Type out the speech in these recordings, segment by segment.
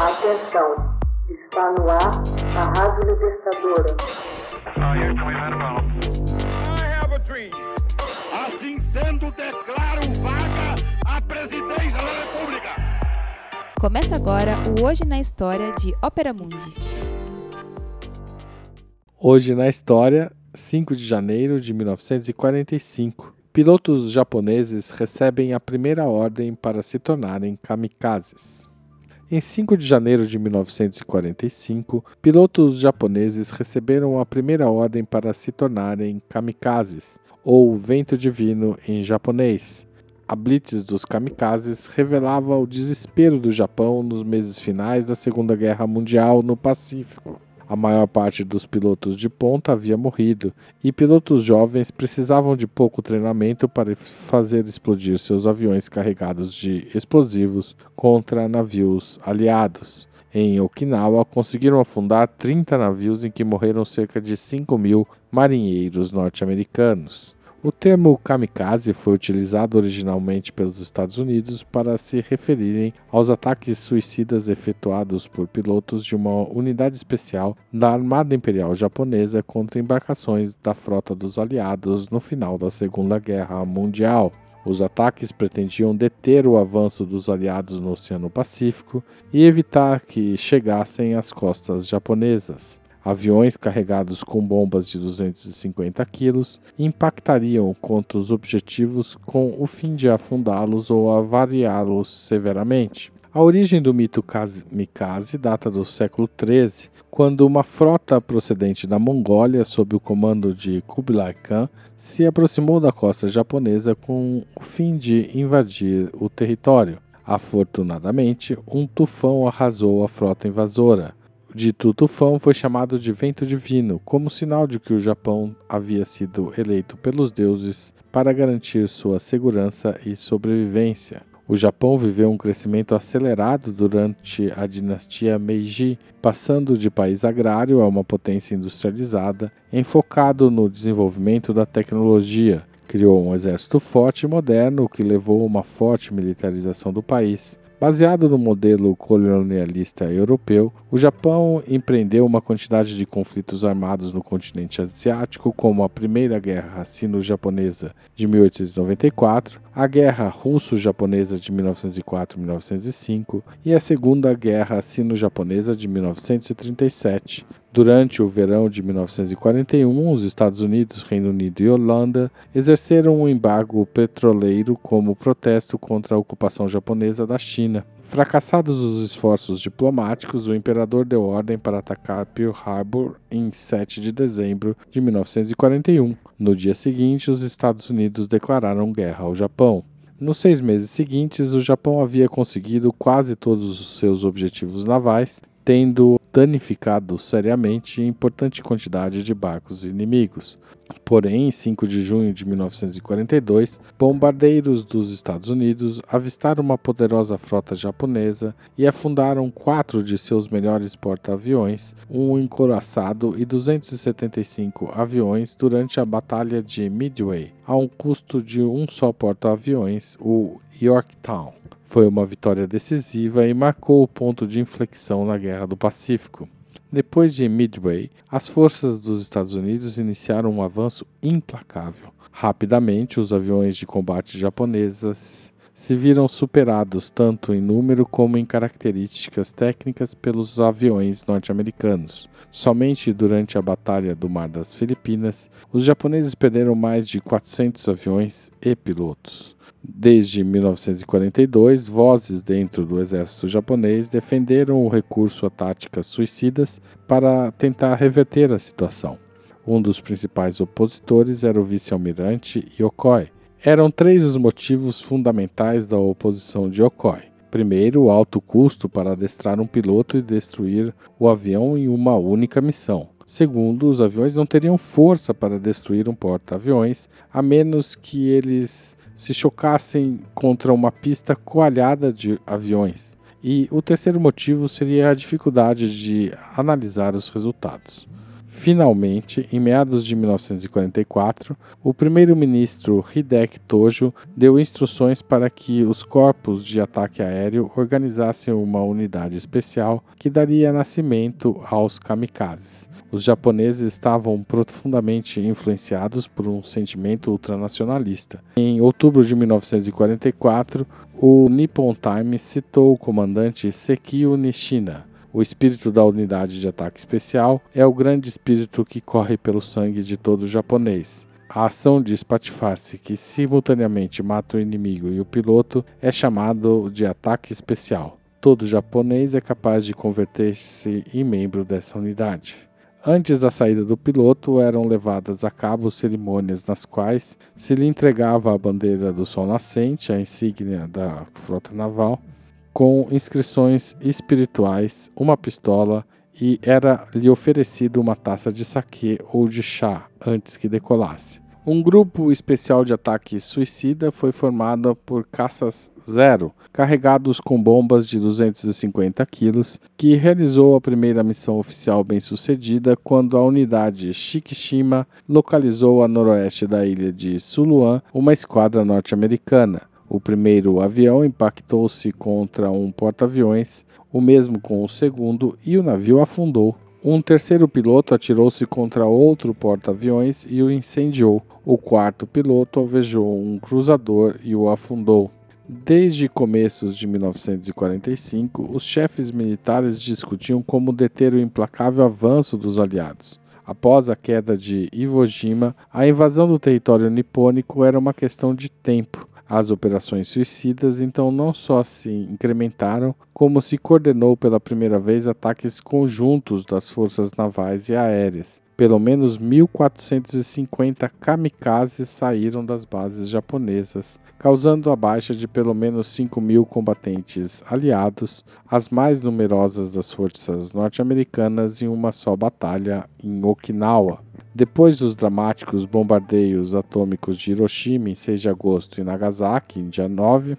Atenção, está no ar a Rádio Libertadora. Assim sendo, declaro vaga a presidência da República. Começa agora o Hoje na História de Ópera Mundi. Hoje na história, 5 de janeiro de 1945. Pilotos japoneses recebem a primeira ordem para se tornarem kamikazes. Em 5 de janeiro de 1945, pilotos japoneses receberam a primeira ordem para se tornarem kamikazes, ou vento divino em japonês. A blitz dos kamikazes revelava o desespero do Japão nos meses finais da Segunda Guerra Mundial no Pacífico. A maior parte dos pilotos de ponta havia morrido, e pilotos jovens precisavam de pouco treinamento para fazer explodir seus aviões carregados de explosivos contra navios aliados. Em Okinawa, conseguiram afundar 30 navios em que morreram cerca de 5 mil marinheiros norte-americanos. O termo kamikaze foi utilizado originalmente pelos Estados Unidos para se referirem aos ataques suicidas efetuados por pilotos de uma unidade especial da Armada Imperial Japonesa contra embarcações da frota dos aliados no final da Segunda Guerra Mundial. Os ataques pretendiam deter o avanço dos aliados no Oceano Pacífico e evitar que chegassem às costas japonesas. Aviões carregados com bombas de 250 quilos impactariam contra os objetivos com o fim de afundá-los ou avariá-los severamente. A origem do mito kamikaze data do século XIII, quando uma frota procedente da Mongólia, sob o comando de Kublai Khan, se aproximou da costa japonesa com o fim de invadir o território. Afortunadamente, um tufão arrasou a frota invasora dito tufão foi chamado de vento divino, como sinal de que o Japão havia sido eleito pelos deuses para garantir sua segurança e sobrevivência. O Japão viveu um crescimento acelerado durante a dinastia Meiji, passando de país agrário a uma potência industrializada, enfocado no desenvolvimento da tecnologia. Criou um exército forte e moderno, o que levou a uma forte militarização do país. Baseado no modelo colonialista europeu, o Japão empreendeu uma quantidade de conflitos armados no continente asiático, como a Primeira Guerra Sino-Japonesa de 1894, a Guerra Russo-Japonesa de 1904-1905 e a Segunda Guerra Sino-Japonesa de 1937. Durante o verão de 1941, os Estados Unidos, Reino Unido e Holanda exerceram um embargo petroleiro como protesto contra a ocupação japonesa da China. Fracassados os esforços diplomáticos, o imperador deu ordem para atacar Pearl Harbor em 7 de dezembro de 1941. No dia seguinte, os Estados Unidos declararam guerra ao Japão. Nos seis meses seguintes, o Japão havia conseguido quase todos os seus objetivos navais, tendo danificado seriamente importante quantidade de barcos inimigos. Porém, em 5 de junho de 1942, bombardeiros dos Estados Unidos avistaram uma poderosa frota japonesa e afundaram quatro de seus melhores porta-aviões, um encoraçado e 275 aviões durante a Batalha de Midway, a um custo de um só porta-aviões, o Yorktown. Foi uma vitória decisiva e marcou o ponto de inflexão na Guerra do Pacífico. Depois de Midway, as forças dos Estados Unidos iniciaram um avanço implacável. Rapidamente, os aviões de combate japoneses se viram superados tanto em número como em características técnicas pelos aviões norte-americanos. Somente durante a Batalha do Mar das Filipinas, os japoneses perderam mais de 400 aviões e pilotos. Desde 1942, vozes dentro do exército japonês defenderam o recurso a táticas suicidas para tentar reverter a situação. Um dos principais opositores era o vice-almirante Yokoi. Eram três os motivos fundamentais da oposição de Yokoi. Primeiro, o alto custo para adestrar um piloto e destruir o avião em uma única missão. Segundo, os aviões não teriam força para destruir um porta-aviões, a menos que eles se chocassem contra uma pista coalhada de aviões. E o terceiro motivo seria a dificuldade de analisar os resultados. Finalmente, em meados de 1944, o primeiro-ministro Hideki Tojo deu instruções para que os corpos de ataque aéreo organizassem uma unidade especial que daria nascimento aos kamikazes. Os japoneses estavam profundamente influenciados por um sentimento ultranacionalista. Em outubro de 1944, o Nippon Times citou o comandante Sekio Nishina, o espírito da unidade de ataque especial é o grande espírito que corre pelo sangue de todo japonês. A ação de espatifar-se que simultaneamente mata o inimigo e o piloto é chamado de ataque especial. Todo japonês é capaz de converter-se em membro dessa unidade. Antes da saída do piloto, eram levadas a cabo cerimônias nas quais se lhe entregava a bandeira do sol nascente, a insígnia da frota naval, com inscrições espirituais, uma pistola e era-lhe oferecido uma taça de saquê ou de chá antes que decolasse. Um grupo especial de ataque suicida foi formado por caças Zero, carregados com bombas de 250 quilos, que realizou a primeira missão oficial bem-sucedida quando a unidade Shikishima localizou a noroeste da ilha de Suluan uma esquadra norte-americana. O primeiro avião impactou-se contra um porta-aviões, o mesmo com o segundo, e o navio afundou. Um terceiro piloto atirou-se contra outro porta-aviões e o incendiou. O quarto piloto alvejou um cruzador e o afundou. Desde começos de 1945, os chefes militares discutiam como deter o implacável avanço dos aliados. Após a queda de Iwo Jima, a invasão do território nipônico era uma questão de tempo. As operações suicidas então não só se incrementaram, como se coordenou pela primeira vez ataques conjuntos das forças navais e aéreas. Pelo menos 1.450 kamikazes saíram das bases japonesas, causando a baixa de pelo menos 5 mil combatentes aliados, as mais numerosas das forças norte-americanas em uma só batalha em Okinawa. Depois dos dramáticos bombardeios atômicos de Hiroshima em 6 de agosto e Nagasaki em dia 9,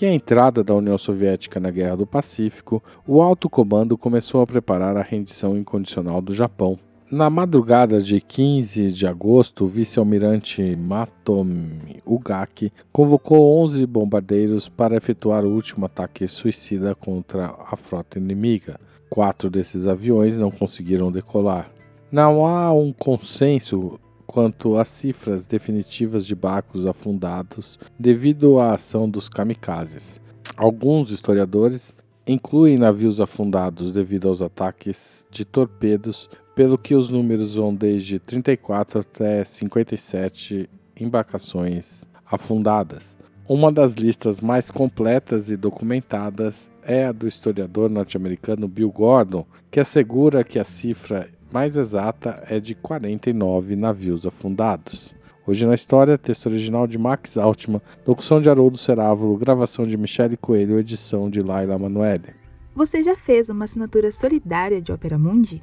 e a entrada da União Soviética na Guerra do Pacífico, o alto comando começou a preparar a rendição incondicional do Japão. Na madrugada de 15 de agosto, o vice-almirante Matomi Ugaki convocou 11 bombardeiros para efetuar o último ataque suicida contra a frota inimiga. Quatro desses aviões não conseguiram decolar. Não há um consenso quanto às cifras definitivas de barcos afundados devido à ação dos kamikazes. Alguns historiadores incluem navios afundados devido aos ataques de torpedos pelo que os números vão desde 34 até 57 embarcações afundadas. Uma das listas mais completas e documentadas é a do historiador norte-americano Bill Gordon, que assegura que a cifra mais exata é de 49 navios afundados. Hoje na história, texto original de Max Altman, locução de Haroldo Cerávulo, gravação de Michele Coelho, edição de Laila Manoeli. Você já fez uma assinatura solidária de Opera Mundi?